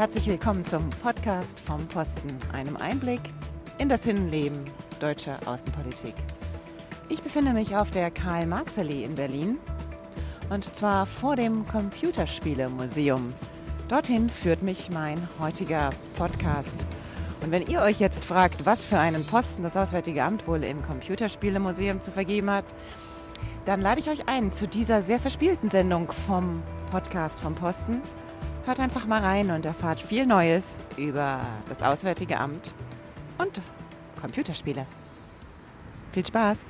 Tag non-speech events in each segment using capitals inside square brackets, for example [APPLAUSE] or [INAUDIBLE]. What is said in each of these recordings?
herzlich willkommen zum Podcast vom Posten, einem Einblick in das Innenleben deutscher Außenpolitik. Ich befinde mich auf der Karl-Marx-Allee in Berlin und zwar vor dem Computerspielemuseum. Dorthin führt mich mein heutiger Podcast. Und wenn ihr euch jetzt fragt, was für einen Posten das Auswärtige Amt wohl im Computerspielemuseum zu vergeben hat, dann lade ich euch ein zu dieser sehr verspielten Sendung vom Podcast vom Posten. Hört einfach mal rein und erfahrt viel Neues über das Auswärtige Amt und Computerspiele. Viel Spaß!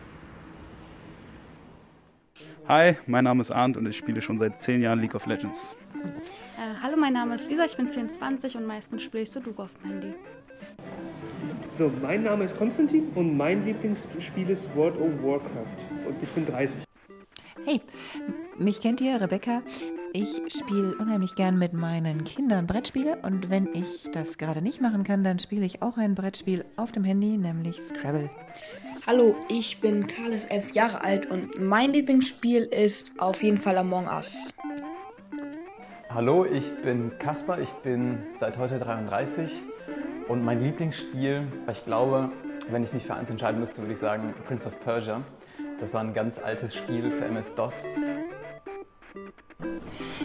Hi, mein Name ist Arndt und ich spiele schon seit zehn Jahren League of Legends. Äh, hallo, mein Name ist Lisa, ich bin 24 und meistens spiele ich Sudoku auf dem Handy. So, mein Name ist Konstantin und mein Lieblingsspiel ist World of Warcraft und ich bin 30. Hey, mich kennt ihr, Rebecca. Ich spiele unheimlich gern mit meinen Kindern Brettspiele und wenn ich das gerade nicht machen kann, dann spiele ich auch ein Brettspiel auf dem Handy, nämlich Scrabble. Hallo, ich bin Carlos, elf Jahre alt und mein Lieblingsspiel ist auf jeden Fall Among Us. Hallo, ich bin Kaspar, ich bin seit heute 33 und mein Lieblingsspiel, ich glaube, wenn ich mich für eins entscheiden müsste, würde ich sagen Prince of Persia. Das war ein ganz altes Spiel für MS-DOS.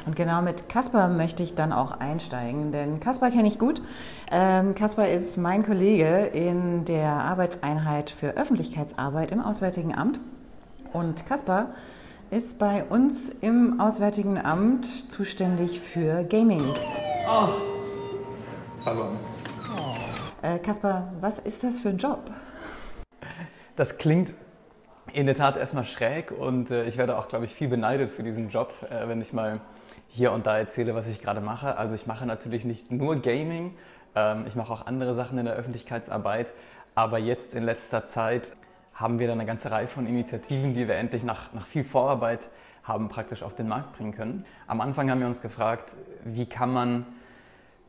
Und genau mit Kaspar möchte ich dann auch einsteigen, denn Kaspar kenne ich gut. Ähm, Kaspar ist mein Kollege in der Arbeitseinheit für Öffentlichkeitsarbeit im Auswärtigen Amt. Und Kaspar ist bei uns im Auswärtigen Amt zuständig für Gaming. Oh. Hallo. Äh, Kaspar, was ist das für ein Job? Das klingt in der Tat erstmal schräg und äh, ich werde auch, glaube ich, viel beneidet für diesen Job, äh, wenn ich mal hier und da erzähle, was ich gerade mache. Also ich mache natürlich nicht nur Gaming, ähm, ich mache auch andere Sachen in der Öffentlichkeitsarbeit, aber jetzt in letzter Zeit haben wir dann eine ganze Reihe von Initiativen, die wir endlich nach, nach viel Vorarbeit haben praktisch auf den Markt bringen können. Am Anfang haben wir uns gefragt, wie kann man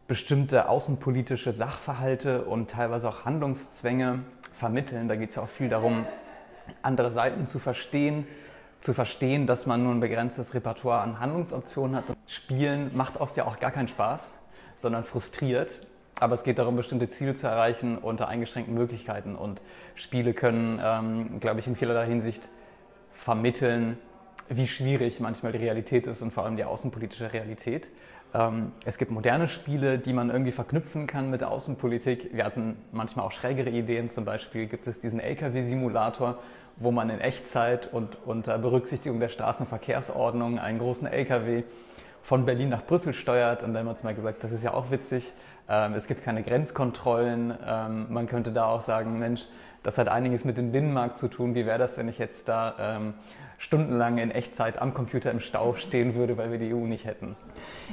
bestimmte außenpolitische Sachverhalte und teilweise auch Handlungszwänge vermitteln. Da geht es ja auch viel darum, andere Seiten zu verstehen, zu verstehen, dass man nur ein begrenztes Repertoire an Handlungsoptionen hat. Spielen macht oft ja auch gar keinen Spaß, sondern frustriert. Aber es geht darum, bestimmte Ziele zu erreichen unter eingeschränkten Möglichkeiten. Und Spiele können, ähm, glaube ich, in vielerlei Hinsicht vermitteln, wie schwierig manchmal die Realität ist und vor allem die außenpolitische Realität. Ähm, es gibt moderne Spiele, die man irgendwie verknüpfen kann mit der Außenpolitik. Wir hatten manchmal auch schrägere Ideen. Zum Beispiel gibt es diesen LKW-Simulator, wo man in Echtzeit und unter Berücksichtigung der Straßenverkehrsordnung einen großen LKW von Berlin nach Brüssel steuert. Und dann haben wir uns mal gesagt, das ist ja auch witzig. Ähm, es gibt keine Grenzkontrollen. Ähm, man könnte da auch sagen, Mensch, das hat einiges mit dem Binnenmarkt zu tun. Wie wäre das, wenn ich jetzt da stundenlang in Echtzeit am Computer im Stau stehen würde, weil wir die EU nicht hätten.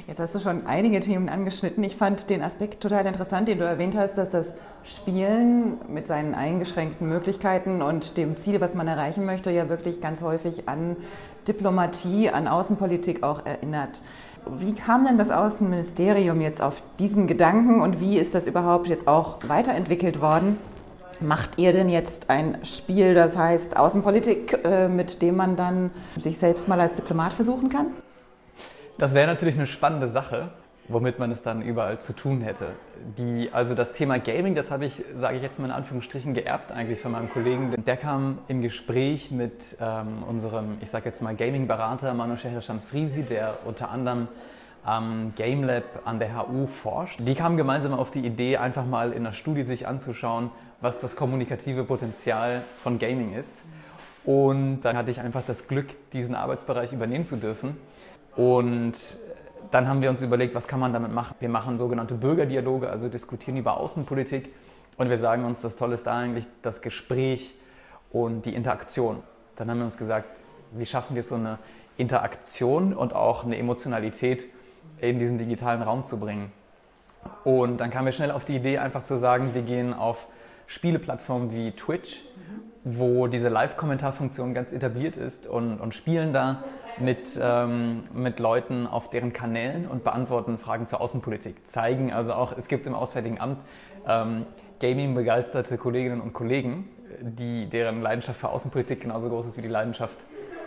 Jetzt hast du schon einige Themen angeschnitten. Ich fand den Aspekt total interessant, den du erwähnt hast, dass das Spielen mit seinen eingeschränkten Möglichkeiten und dem Ziel, was man erreichen möchte, ja wirklich ganz häufig an Diplomatie, an Außenpolitik auch erinnert. Wie kam denn das Außenministerium jetzt auf diesen Gedanken und wie ist das überhaupt jetzt auch weiterentwickelt worden? Macht ihr denn jetzt ein Spiel, das heißt Außenpolitik, äh, mit dem man dann sich selbst mal als Diplomat versuchen kann? Das wäre natürlich eine spannende Sache, womit man es dann überall zu tun hätte. Die, also das Thema Gaming, das habe ich, sage ich jetzt mal in Anführungsstrichen, geerbt eigentlich von meinem Kollegen. Der kam im Gespräch mit ähm, unserem, ich sage jetzt mal Gaming-Berater Manu Shamsrizi, der unter anderem am Game Lab an der HU forscht. Die kamen gemeinsam auf die Idee, einfach mal in der Studie sich anzuschauen, was das kommunikative Potenzial von Gaming ist. Und dann hatte ich einfach das Glück, diesen Arbeitsbereich übernehmen zu dürfen. Und dann haben wir uns überlegt, was kann man damit machen. Wir machen sogenannte Bürgerdialoge, also diskutieren über Außenpolitik. Und wir sagen uns, das Tolle ist da eigentlich das Gespräch und die Interaktion. Dann haben wir uns gesagt, wie schaffen wir so eine Interaktion und auch eine Emotionalität in diesen digitalen Raum zu bringen. Und dann kamen wir schnell auf die Idee, einfach zu sagen, wir gehen auf Spieleplattformen wie Twitch, wo diese Live-Kommentarfunktion ganz etabliert ist und, und spielen da mit, ähm, mit Leuten auf deren Kanälen und beantworten Fragen zur Außenpolitik. Zeigen also auch, es gibt im Auswärtigen Amt ähm, Gaming-begeisterte Kolleginnen und Kollegen, die, deren Leidenschaft für Außenpolitik genauso groß ist wie die Leidenschaft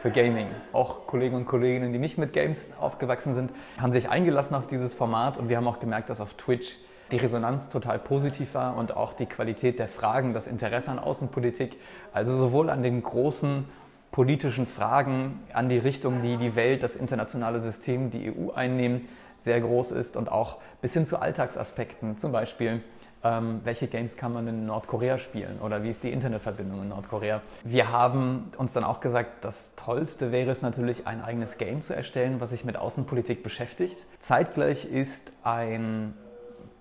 für Gaming. Auch Kollegen und Kolleginnen, die nicht mit Games aufgewachsen sind, haben sich eingelassen auf dieses Format und wir haben auch gemerkt, dass auf Twitch die Resonanz total positiv war und auch die Qualität der Fragen, das Interesse an Außenpolitik, also sowohl an den großen politischen Fragen, an die Richtung, die die Welt, das internationale System, die EU einnehmen, sehr groß ist und auch bis hin zu Alltagsaspekten, zum Beispiel ähm, welche Games kann man in Nordkorea spielen oder wie ist die Internetverbindung in Nordkorea. Wir haben uns dann auch gesagt, das Tollste wäre es natürlich, ein eigenes Game zu erstellen, was sich mit Außenpolitik beschäftigt. Zeitgleich ist ein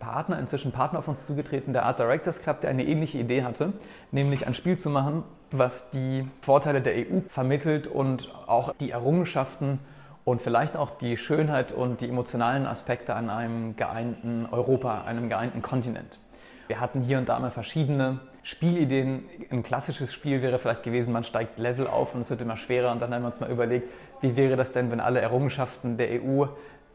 Partner, inzwischen Partner auf uns zugetreten, der Art Directors Club, der eine ähnliche Idee hatte, nämlich ein Spiel zu machen, was die Vorteile der EU vermittelt und auch die Errungenschaften und vielleicht auch die Schönheit und die emotionalen Aspekte an einem geeinten Europa, einem geeinten Kontinent. Wir hatten hier und da mal verschiedene Spielideen. Ein klassisches Spiel wäre vielleicht gewesen, man steigt Level auf und es wird immer schwerer und dann haben wir uns mal überlegt, wie wäre das denn, wenn alle Errungenschaften der EU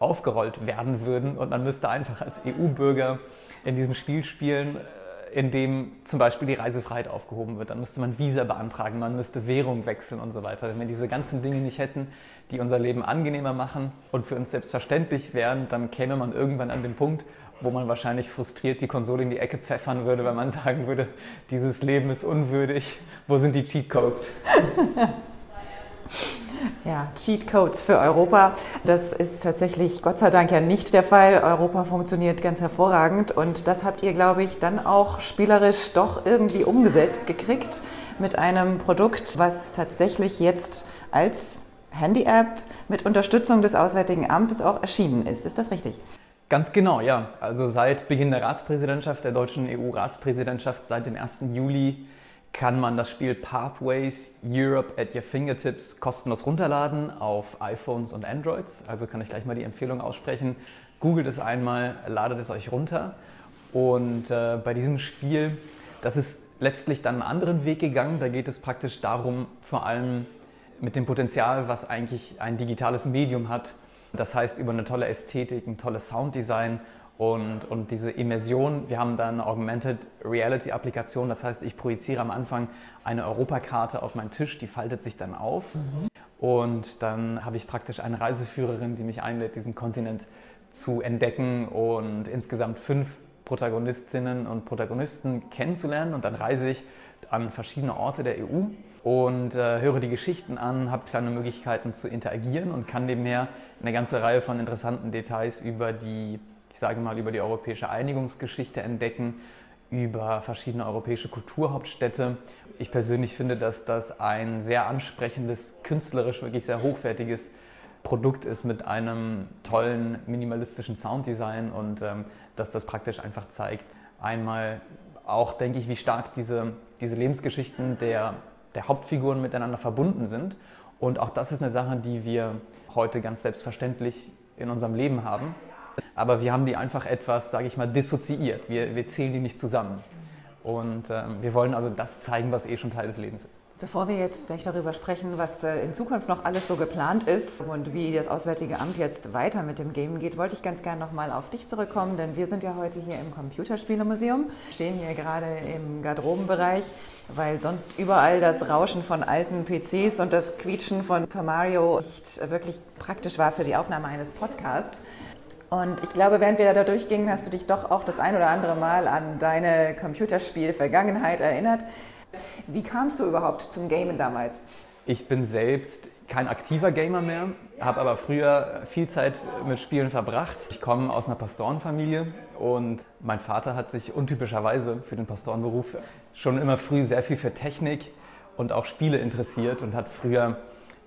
aufgerollt werden würden und man müsste einfach als EU-Bürger in diesem Spiel spielen, äh, in dem zum Beispiel die Reisefreiheit aufgehoben wird. Dann müsste man Visa beantragen, man müsste Währung wechseln und so weiter. Wenn wir diese ganzen Dinge nicht hätten, die unser Leben angenehmer machen und für uns selbstverständlich wären, dann käme man irgendwann an den Punkt, wo man wahrscheinlich frustriert die Konsole in die Ecke pfeffern würde, weil man [LAUGHS] sagen würde, dieses Leben ist unwürdig. Wo sind die Cheatcodes? [LAUGHS] Ja, Cheatcodes für Europa. Das ist tatsächlich Gott sei Dank ja nicht der Fall. Europa funktioniert ganz hervorragend und das habt ihr, glaube ich, dann auch spielerisch doch irgendwie umgesetzt gekriegt mit einem Produkt, was tatsächlich jetzt als Handy-App mit Unterstützung des Auswärtigen Amtes auch erschienen ist. Ist das richtig? Ganz genau, ja. Also seit Beginn der Ratspräsidentschaft, der deutschen EU-Ratspräsidentschaft, seit dem 1. Juli kann man das Spiel Pathways Europe at Your Fingertips kostenlos runterladen auf iPhones und Androids. Also kann ich gleich mal die Empfehlung aussprechen. Googelt es einmal, ladet es euch runter. Und äh, bei diesem Spiel, das ist letztlich dann einen anderen Weg gegangen. Da geht es praktisch darum, vor allem mit dem Potenzial, was eigentlich ein digitales Medium hat. Das heißt, über eine tolle Ästhetik, ein tolles Sounddesign und, und diese Immersion, wir haben dann eine Augmented Reality Applikation, das heißt, ich projiziere am Anfang eine Europakarte auf meinen Tisch, die faltet sich dann auf mhm. und dann habe ich praktisch eine Reiseführerin, die mich einlädt, diesen Kontinent zu entdecken und insgesamt fünf Protagonistinnen und Protagonisten kennenzulernen und dann reise ich an verschiedene Orte der EU und äh, höre die Geschichten an, habe kleine Möglichkeiten zu interagieren und kann nebenher eine ganze Reihe von interessanten Details über die ich sage mal, über die europäische Einigungsgeschichte entdecken, über verschiedene europäische Kulturhauptstädte. Ich persönlich finde, dass das ein sehr ansprechendes, künstlerisch wirklich sehr hochwertiges Produkt ist mit einem tollen minimalistischen Sounddesign und ähm, dass das praktisch einfach zeigt, einmal auch, denke ich, wie stark diese, diese Lebensgeschichten der, der Hauptfiguren miteinander verbunden sind. Und auch das ist eine Sache, die wir heute ganz selbstverständlich in unserem Leben haben aber wir haben die einfach etwas, sage ich mal, dissoziiert. Wir, wir zählen die nicht zusammen. Und ähm, wir wollen also das zeigen, was eh schon Teil des Lebens ist. Bevor wir jetzt gleich darüber sprechen, was äh, in Zukunft noch alles so geplant ist und wie das Auswärtige Amt jetzt weiter mit dem Game geht, wollte ich ganz gerne nochmal auf dich zurückkommen, denn wir sind ja heute hier im Computerspielemuseum, stehen hier gerade im Garderobenbereich, weil sonst überall das Rauschen von alten PCs und das Quietschen von Super Mario nicht wirklich praktisch war für die Aufnahme eines Podcasts. Und ich glaube, während wir da durchgingen, hast du dich doch auch das ein oder andere Mal an deine Computerspiel-Vergangenheit erinnert. Wie kamst du überhaupt zum Gamen damals? Ich bin selbst kein aktiver Gamer mehr, habe aber früher viel Zeit mit Spielen verbracht. Ich komme aus einer Pastorenfamilie und mein Vater hat sich untypischerweise für den Pastorenberuf schon immer früh sehr viel für Technik und auch Spiele interessiert und hat früher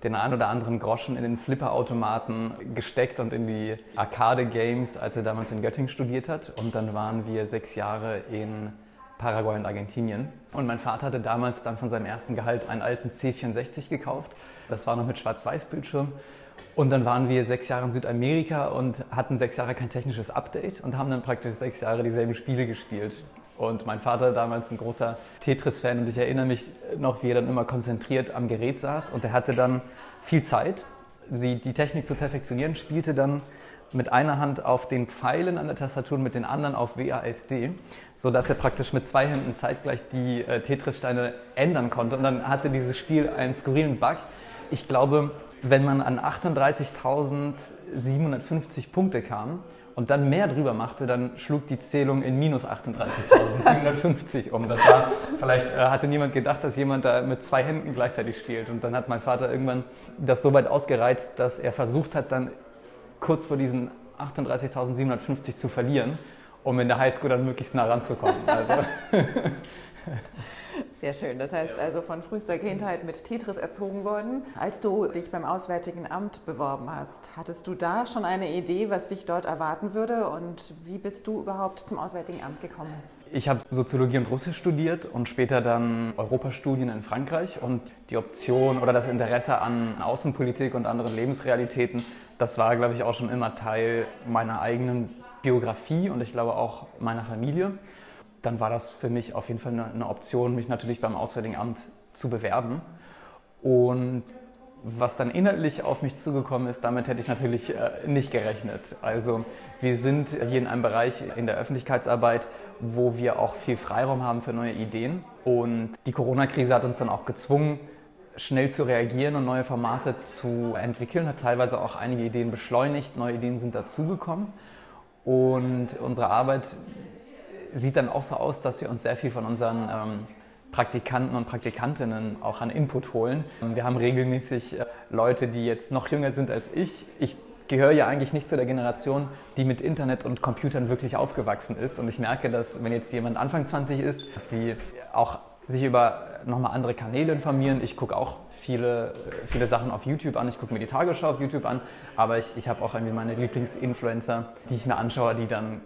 den ein oder anderen Groschen in den Flipperautomaten gesteckt und in die Arcade-Games, als er damals in Göttingen studiert hat. Und dann waren wir sechs Jahre in Paraguay und Argentinien. Und mein Vater hatte damals dann von seinem ersten Gehalt einen alten C64 gekauft. Das war noch mit Schwarz-Weiß-Bildschirm. Und dann waren wir sechs Jahre in Südamerika und hatten sechs Jahre kein technisches Update und haben dann praktisch sechs Jahre dieselben Spiele gespielt. Und mein Vater damals ein großer Tetris-Fan und ich erinnere mich noch, wie er dann immer konzentriert am Gerät saß und er hatte dann viel Zeit, die, die Technik zu perfektionieren, spielte dann mit einer Hand auf den Pfeilen an der Tastatur und mit den anderen auf WASD, sodass er praktisch mit zwei Händen zeitgleich die äh, Tetris-Steine ändern konnte. Und dann hatte dieses Spiel einen skurrilen Bug, Ich glaube, wenn man an 38.750 Punkte kam und dann mehr drüber machte, dann schlug die Zählung in minus 38.750 um. Das war, vielleicht äh, hatte niemand gedacht, dass jemand da mit zwei Händen gleichzeitig spielt. Und dann hat mein Vater irgendwann das so weit ausgereizt, dass er versucht hat, dann kurz vor diesen 38.750 zu verlieren, um in der Highschool dann möglichst nah ranzukommen. Also [LAUGHS] Sehr schön. Das heißt also von frühester Kindheit mit Tetris erzogen worden. Als du dich beim Auswärtigen Amt beworben hast, hattest du da schon eine Idee, was dich dort erwarten würde und wie bist du überhaupt zum Auswärtigen Amt gekommen? Ich habe Soziologie und Russisch studiert und später dann Europastudien in Frankreich und die Option oder das Interesse an Außenpolitik und anderen Lebensrealitäten, das war, glaube ich, auch schon immer Teil meiner eigenen Biografie und ich glaube auch meiner Familie dann war das für mich auf jeden Fall eine, eine Option, mich natürlich beim Auswärtigen Amt zu bewerben. Und was dann inhaltlich auf mich zugekommen ist, damit hätte ich natürlich äh, nicht gerechnet. Also wir sind hier in einem Bereich in der Öffentlichkeitsarbeit, wo wir auch viel Freiraum haben für neue Ideen. Und die Corona-Krise hat uns dann auch gezwungen, schnell zu reagieren und neue Formate zu entwickeln, hat teilweise auch einige Ideen beschleunigt, neue Ideen sind dazugekommen. Und unsere Arbeit sieht dann auch so aus, dass wir uns sehr viel von unseren ähm, Praktikanten und Praktikantinnen auch an Input holen. Wir haben regelmäßig äh, Leute, die jetzt noch jünger sind als ich. Ich gehöre ja eigentlich nicht zu der Generation, die mit Internet und Computern wirklich aufgewachsen ist. Und ich merke, dass wenn jetzt jemand Anfang 20 ist, dass die auch sich über nochmal andere Kanäle informieren. Ich gucke auch viele, viele Sachen auf YouTube an. Ich gucke mir die Tagesschau auf YouTube an. Aber ich, ich habe auch irgendwie meine Lieblingsinfluencer, die ich mir anschaue, die dann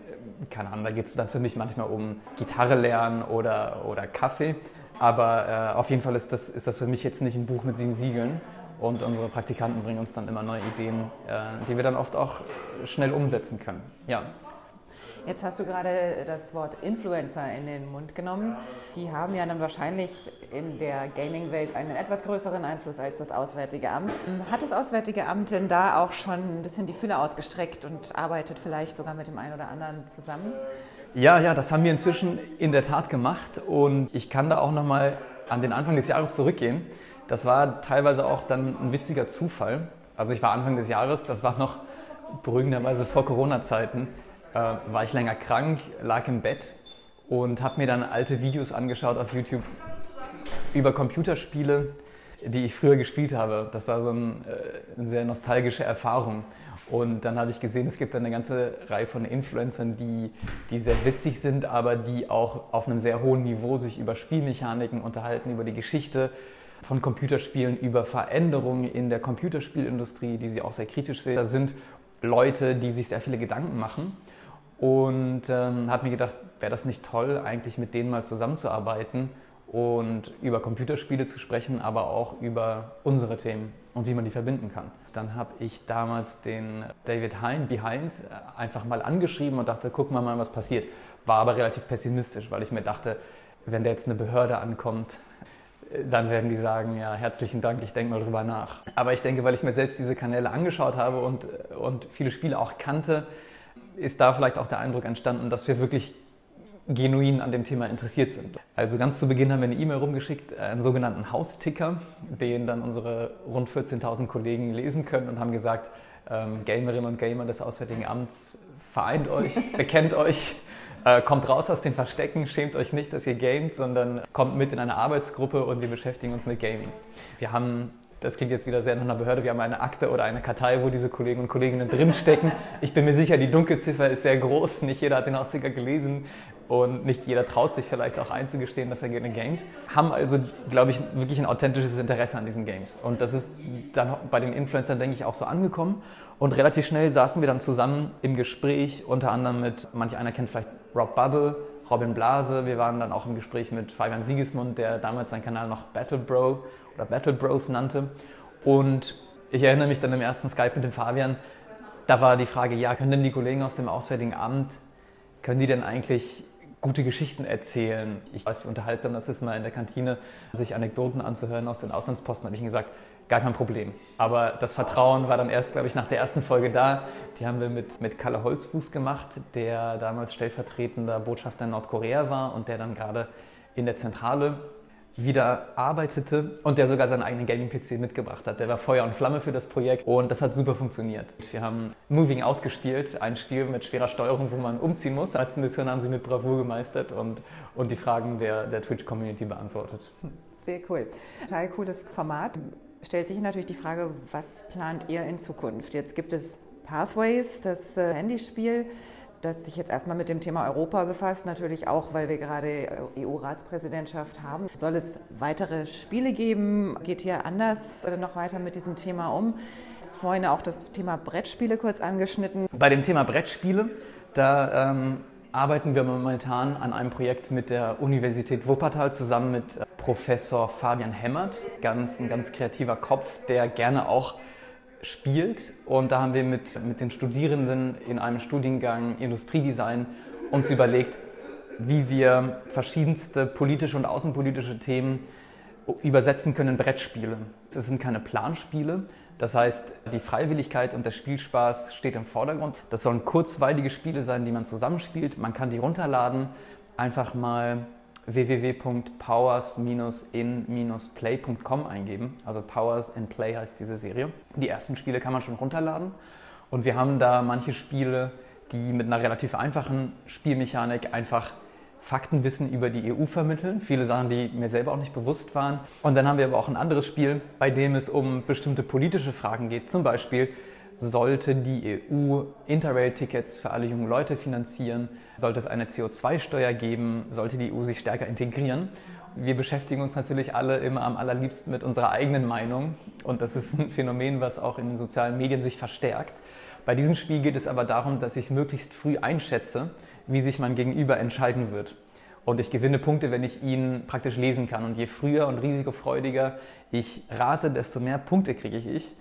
keine Ahnung, da geht es dann für mich manchmal um Gitarre lernen oder, oder Kaffee. Aber äh, auf jeden Fall ist das, ist das für mich jetzt nicht ein Buch mit sieben Siegeln. Und unsere Praktikanten bringen uns dann immer neue Ideen, äh, die wir dann oft auch schnell umsetzen können. Ja. Jetzt hast du gerade das Wort Influencer in den Mund genommen. Die haben ja dann wahrscheinlich in der Gaming-Welt einen etwas größeren Einfluss als das Auswärtige Amt. Hat das Auswärtige Amt denn da auch schon ein bisschen die Fühler ausgestreckt und arbeitet vielleicht sogar mit dem einen oder anderen zusammen? Ja, ja, das haben wir inzwischen in der Tat gemacht und ich kann da auch noch mal an den Anfang des Jahres zurückgehen. Das war teilweise auch dann ein witziger Zufall. Also ich war Anfang des Jahres, das war noch beruhigenderweise vor Corona-Zeiten, äh, war ich länger krank, lag im Bett und habe mir dann alte Videos angeschaut auf YouTube über Computerspiele, die ich früher gespielt habe. Das war so ein, äh, eine sehr nostalgische Erfahrung. Und dann habe ich gesehen, es gibt eine ganze Reihe von Influencern, die, die sehr witzig sind, aber die auch auf einem sehr hohen Niveau sich über Spielmechaniken unterhalten, über die Geschichte von Computerspielen, über Veränderungen in der Computerspielindustrie, die sie auch sehr kritisch sehen. Da sind Leute, die sich sehr viele Gedanken machen und ähm, habe mir gedacht, wäre das nicht toll, eigentlich mit denen mal zusammenzuarbeiten und über Computerspiele zu sprechen, aber auch über unsere Themen und wie man die verbinden kann. Dann habe ich damals den David Hein Behind äh, einfach mal angeschrieben und dachte, gucken wir mal, was passiert. War aber relativ pessimistisch, weil ich mir dachte, wenn da jetzt eine Behörde ankommt, äh, dann werden die sagen, ja, herzlichen Dank, ich denke mal drüber nach. Aber ich denke, weil ich mir selbst diese Kanäle angeschaut habe und, äh, und viele Spiele auch kannte, ist da vielleicht auch der Eindruck entstanden, dass wir wirklich genuin an dem Thema interessiert sind. Also ganz zu Beginn haben wir eine E-Mail rumgeschickt, äh, einen sogenannten Hausticker, den dann unsere rund 14.000 Kollegen lesen können und haben gesagt, ähm, Gamerinnen und Gamer des Auswärtigen Amts, vereint euch, [LAUGHS] bekennt euch, äh, kommt raus aus den Verstecken, schämt euch nicht, dass ihr gamet, sondern kommt mit in eine Arbeitsgruppe und wir beschäftigen uns mit Gaming. Wir haben das klingt jetzt wieder sehr nach einer Behörde, wir haben eine Akte oder eine Kartei, wo diese Kollegen und Kolleginnen drinstecken. Ich bin mir sicher, die Dunkelziffer ist sehr groß, nicht jeder hat den Austicker gelesen und nicht jeder traut sich vielleicht auch einzugestehen, dass er gerne gamet. Haben also, glaube ich, wirklich ein authentisches Interesse an diesen Games. Und das ist dann bei den Influencern, denke ich, auch so angekommen. Und relativ schnell saßen wir dann zusammen im Gespräch, unter anderem mit, manch einer kennt vielleicht Rob Bubble, Robin Blase. Wir waren dann auch im Gespräch mit Fabian Siegesmund, der damals seinen Kanal noch Battle Bro oder Battle Bros nannte. Und ich erinnere mich dann im ersten Skype mit dem Fabian, da war die Frage, ja, können denn die Kollegen aus dem Auswärtigen Amt, können die denn eigentlich gute Geschichten erzählen? Ich weiß, wie unterhaltsam das ist, mal in der Kantine sich Anekdoten anzuhören aus den Auslandsposten, habe ich ihm gesagt, gar kein Problem. Aber das Vertrauen war dann erst, glaube ich, nach der ersten Folge da. Die haben wir mit, mit Kalle Holzfuß gemacht, der damals stellvertretender Botschafter in Nordkorea war und der dann gerade in der Zentrale wieder arbeitete und der sogar seinen eigenen Gaming-PC mitgebracht hat. Der war Feuer und Flamme für das Projekt und das hat super funktioniert. Wir haben Moving Out gespielt, ein Spiel mit schwerer Steuerung, wo man umziehen muss. Die meisten Missionen haben sie mit Bravour gemeistert und, und die Fragen der, der Twitch-Community beantwortet. Sehr cool. Total cooles Format. Stellt sich natürlich die Frage, was plant ihr in Zukunft? Jetzt gibt es Pathways, das äh, Handyspiel das sich jetzt erstmal mit dem Thema Europa befasst, natürlich auch, weil wir gerade EU-Ratspräsidentschaft haben. Soll es weitere Spiele geben? Geht hier anders noch weiter mit diesem Thema um? Du hast vorhin auch das Thema Brettspiele kurz angeschnitten. Bei dem Thema Brettspiele, da ähm, arbeiten wir momentan an einem Projekt mit der Universität Wuppertal zusammen mit äh, Professor Fabian Hemmert, ganz, ein ganz kreativer Kopf, der gerne auch spielt. Und da haben wir mit, mit den Studierenden in einem Studiengang Industriedesign uns überlegt, wie wir verschiedenste politische und außenpolitische Themen übersetzen können in Brettspiele. Es sind keine Planspiele. Das heißt, die Freiwilligkeit und der Spielspaß steht im Vordergrund. Das sollen kurzweilige Spiele sein, die man zusammenspielt. Man kann die runterladen, einfach mal www.powers-in-play.com eingeben. Also Powers in Play heißt diese Serie. Die ersten Spiele kann man schon runterladen. Und wir haben da manche Spiele, die mit einer relativ einfachen Spielmechanik einfach Faktenwissen über die EU vermitteln. Viele Sachen, die mir selber auch nicht bewusst waren. Und dann haben wir aber auch ein anderes Spiel, bei dem es um bestimmte politische Fragen geht. Zum Beispiel, sollte die EU Interrail-Tickets für alle jungen Leute finanzieren? Sollte es eine CO2-Steuer geben? Sollte die EU sich stärker integrieren? Wir beschäftigen uns natürlich alle immer am allerliebsten mit unserer eigenen Meinung und das ist ein Phänomen, was auch in den sozialen Medien sich verstärkt. Bei diesem Spiel geht es aber darum, dass ich möglichst früh einschätze, wie sich mein Gegenüber entscheiden wird. Und ich gewinne Punkte, wenn ich ihn praktisch lesen kann. Und je früher und risikofreudiger ich rate, desto mehr Punkte kriege ich.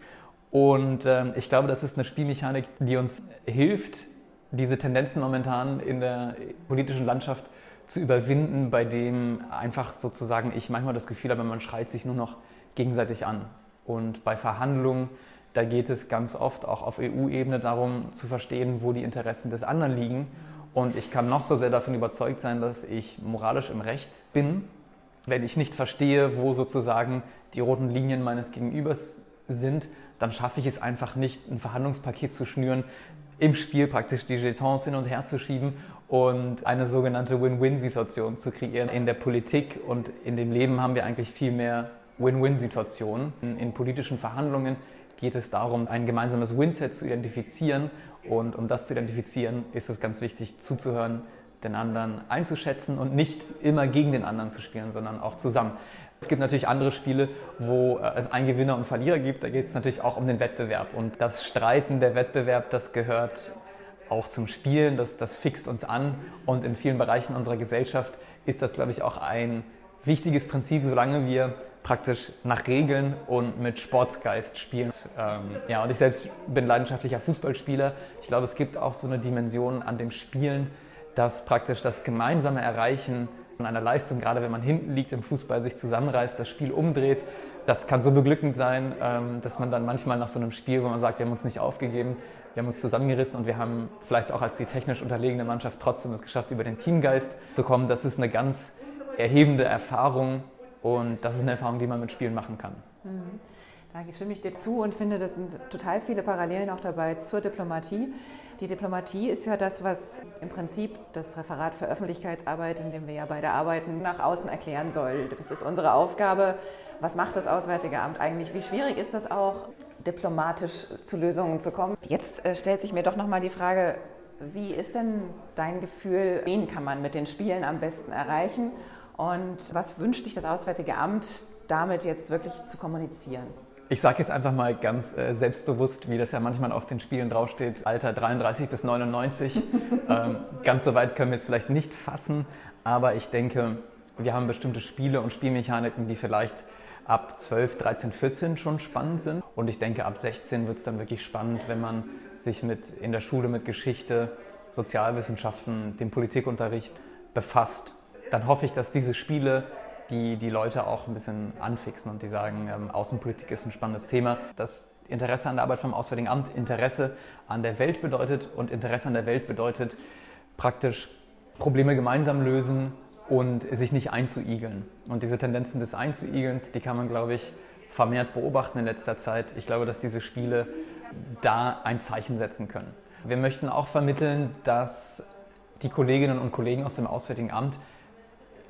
Und ähm, ich glaube, das ist eine Spielmechanik, die uns hilft, diese Tendenzen momentan in der politischen Landschaft zu überwinden, bei dem einfach sozusagen ich manchmal das Gefühl habe, man schreit sich nur noch gegenseitig an. Und bei Verhandlungen, da geht es ganz oft auch auf EU-Ebene darum zu verstehen, wo die Interessen des anderen liegen. Und ich kann noch so sehr davon überzeugt sein, dass ich moralisch im Recht bin, wenn ich nicht verstehe, wo sozusagen die roten Linien meines Gegenübers sind, dann schaffe ich es einfach nicht, ein Verhandlungspaket zu schnüren, im Spiel praktisch die Jetons hin und her zu schieben und eine sogenannte Win-Win-Situation zu kreieren. In der Politik und in dem Leben haben wir eigentlich viel mehr Win-Win-Situationen. In, in, politischen Verhandlungen geht es darum, ein gemeinsames Win-Set zu identifizieren. Und um das zu identifizieren, ist es ganz wichtig zuzuhören, den anderen einzuschätzen und nicht immer gegen den anderen zu spielen, sondern auch zusammen. Es gibt natürlich andere Spiele, wo äh, es einen Gewinner und Verlierer gibt. Da geht es natürlich auch um den Wettbewerb. Und das Streiten, der Wettbewerb, das gehört auch zum Spielen, das, das fixt uns an. Und in vielen Bereichen unserer Gesellschaft ist das, glaube ich, auch ein wichtiges Prinzip, solange wir praktisch nach Regeln und mit Sportsgeist spielen. Ähm, ja, und ich selbst bin leidenschaftlicher Fußballspieler. Ich glaube, es gibt auch so eine Dimension an dem Spielen, dass praktisch das gemeinsame Erreichen von einer Leistung, gerade wenn man hinten liegt im Fußball, sich zusammenreißt, das Spiel umdreht. Das kann so beglückend sein, ähm, dass man dann manchmal nach so einem Spiel, wo man sagt, wir haben uns nicht aufgegeben, wir haben uns zusammengerissen und wir haben vielleicht auch als die technisch unterlegene Mannschaft trotzdem es geschafft, über den Teamgeist zu kommen. Das ist eine ganz erhebende Erfahrung und das ist eine Erfahrung, die man mit Spielen machen kann. Mhm. Da stimme ich dir zu und finde, das sind total viele Parallelen auch dabei zur Diplomatie. Die Diplomatie ist ja das, was im Prinzip das Referat für Öffentlichkeitsarbeit, in dem wir ja beide arbeiten, nach außen erklären soll. Das ist unsere Aufgabe. Was macht das Auswärtige Amt eigentlich? Wie schwierig ist das auch, diplomatisch zu Lösungen zu kommen? Jetzt äh, stellt sich mir doch nochmal die Frage, wie ist denn dein Gefühl, wen kann man mit den Spielen am besten erreichen? Und was wünscht sich das Auswärtige Amt damit jetzt wirklich zu kommunizieren? Ich sage jetzt einfach mal ganz äh, selbstbewusst, wie das ja manchmal auf den Spielen draufsteht, Alter 33 bis 99. [LAUGHS] ähm, ganz so weit können wir es vielleicht nicht fassen, aber ich denke, wir haben bestimmte Spiele und Spielmechaniken, die vielleicht ab 12, 13, 14 schon spannend sind. Und ich denke, ab 16 wird es dann wirklich spannend, wenn man sich mit, in der Schule mit Geschichte, Sozialwissenschaften, dem Politikunterricht befasst. Dann hoffe ich, dass diese Spiele die die Leute auch ein bisschen anfixen und die sagen, ähm, Außenpolitik ist ein spannendes Thema. Das Interesse an der Arbeit vom Auswärtigen Amt, Interesse an der Welt bedeutet und Interesse an der Welt bedeutet praktisch Probleme gemeinsam lösen und sich nicht einzuigeln. Und diese Tendenzen des Einzuigelns, die kann man, glaube ich, vermehrt beobachten in letzter Zeit. Ich glaube, dass diese Spiele da ein Zeichen setzen können. Wir möchten auch vermitteln, dass die Kolleginnen und Kollegen aus dem Auswärtigen Amt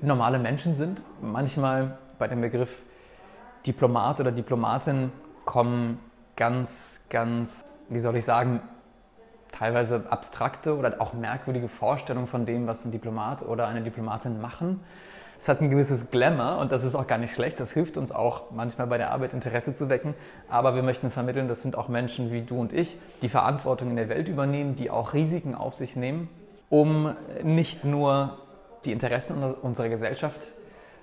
normale Menschen sind. Manchmal bei dem Begriff Diplomat oder Diplomatin kommen ganz, ganz, wie soll ich sagen, teilweise abstrakte oder auch merkwürdige Vorstellungen von dem, was ein Diplomat oder eine Diplomatin machen. Es hat ein gewisses Glamour und das ist auch gar nicht schlecht. Das hilft uns auch manchmal bei der Arbeit Interesse zu wecken. Aber wir möchten vermitteln, das sind auch Menschen wie du und ich, die Verantwortung in der Welt übernehmen, die auch Risiken auf sich nehmen, um nicht nur die Interessen unserer Gesellschaft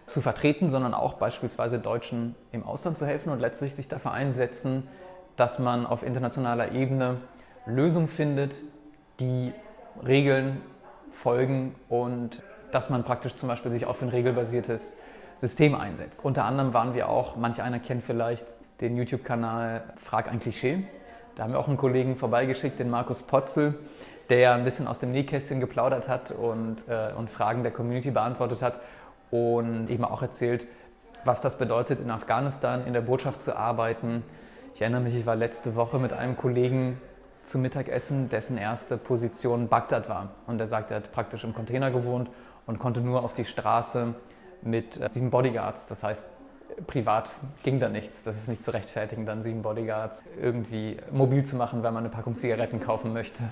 zu vertreten, sondern auch beispielsweise Deutschen im Ausland zu helfen und letztlich sich dafür einsetzen, dass man auf internationaler Ebene Lösungen findet, die Regeln folgen und dass man praktisch zum Beispiel sich auf ein regelbasiertes System einsetzt. Unter anderem waren wir auch, manch einer kennt vielleicht den YouTube-Kanal Frag ein Klischee. Da haben wir auch einen Kollegen vorbeigeschickt, den Markus Potzel, der ein bisschen aus dem Nähkästchen geplaudert hat und, äh, und Fragen der Community beantwortet hat und eben auch erzählt, was das bedeutet, in Afghanistan in der Botschaft zu arbeiten. Ich erinnere mich, ich war letzte Woche mit einem Kollegen zum Mittagessen, dessen erste Position Bagdad war. Und er sagt, er hat praktisch im Container gewohnt und konnte nur auf die Straße mit äh, sieben Bodyguards. Das heißt, privat ging da nichts. Das ist nicht zu rechtfertigen, dann sieben Bodyguards irgendwie mobil zu machen, weil man eine Packung Zigaretten kaufen möchte.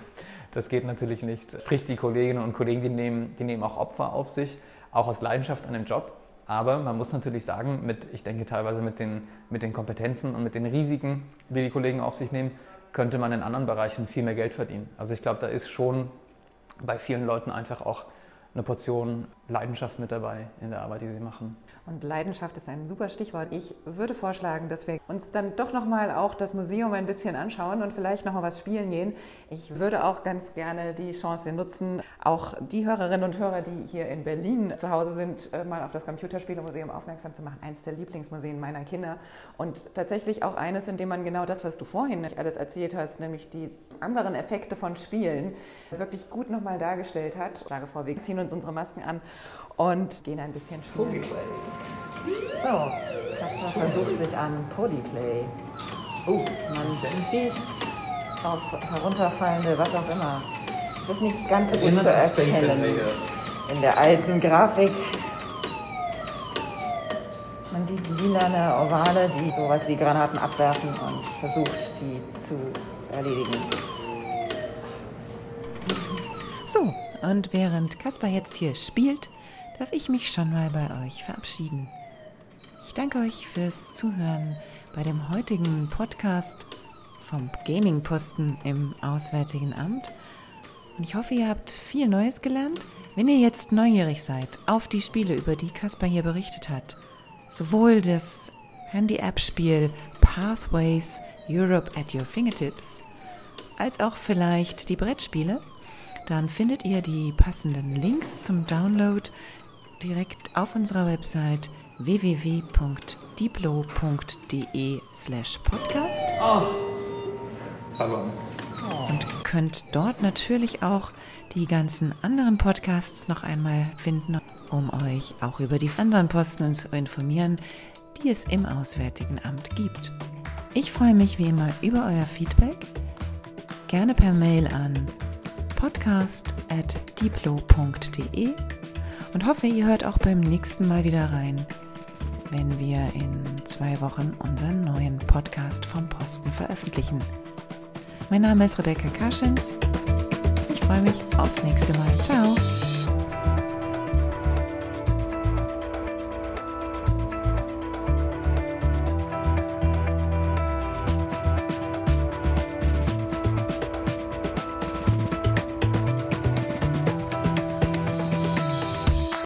Das geht natürlich nicht. Sprich, die Kolleginnen und Kollegen, die nehmen, die nehmen auch Opfer auf sich, auch aus Leidenschaft an dem Job. Aber man muss natürlich sagen, mit, ich denke teilweise mit den, mit den Kompetenzen und mit den Risiken, die die Kollegen auf sich nehmen, könnte man in anderen Bereichen viel mehr Geld verdienen. Also ich glaube, da ist schon bei vielen Leuten einfach auch eine Portion Leidenschaft mit dabei in der Arbeit, die sie machen. Und Leidenschaft ist ein super Stichwort. Ich würde vorschlagen, dass wir uns dann doch nochmal auch das Museum ein bisschen anschauen und vielleicht nochmal was spielen gehen. Ich würde auch ganz gerne die Chance nutzen, auch die Hörerinnen und Hörer, die hier in Berlin zu Hause sind, äh, mal auf das Computerspielemuseum aufmerksam zu machen. Eines der Lieblingsmuseen meiner Kinder. Und tatsächlich auch eines, in dem man genau das, was du vorhin alles erzählt hast, nämlich die anderen Effekte von Spielen, wirklich gut nochmal dargestellt hat. Ich schlage vor, wir ziehen uns unsere Masken an und gehen ein bisschen spielen. So, Kasper versucht sich an Polyplay. Oh, man schießt auf herunterfallende, was auch immer. Es ist nicht ganz so gut zu erkennen in der alten Grafik. Man sieht lilane Ovale, die sowas wie Granaten abwerfen und versucht, die zu erledigen. So, und während Kaspar jetzt hier spielt, darf ich mich schon mal bei euch verabschieden. Ich danke euch fürs Zuhören bei dem heutigen Podcast vom Gaming-Posten im Auswärtigen Amt. Und ich hoffe, ihr habt viel Neues gelernt. Wenn ihr jetzt neugierig seid auf die Spiele, über die Kaspar hier berichtet hat, sowohl das Handy-App-Spiel Pathways Europe at Your Fingertips, als auch vielleicht die Brettspiele, dann findet ihr die passenden Links zum Download direkt auf unserer Website www.diplo.de slash podcast. Oh. Und könnt dort natürlich auch die ganzen anderen Podcasts noch einmal finden, um euch auch über die anderen Posten zu informieren, die es im Auswärtigen Amt gibt. Ich freue mich wie immer über euer Feedback, gerne per Mail an podcast.diplo.de und hoffe, ihr hört auch beim nächsten Mal wieder rein, wenn wir in zwei Wochen unseren neuen Podcast vom Posten veröffentlichen. Mein Name ist Rebecca Kaschens. Ich freue mich aufs nächste Mal. Ciao.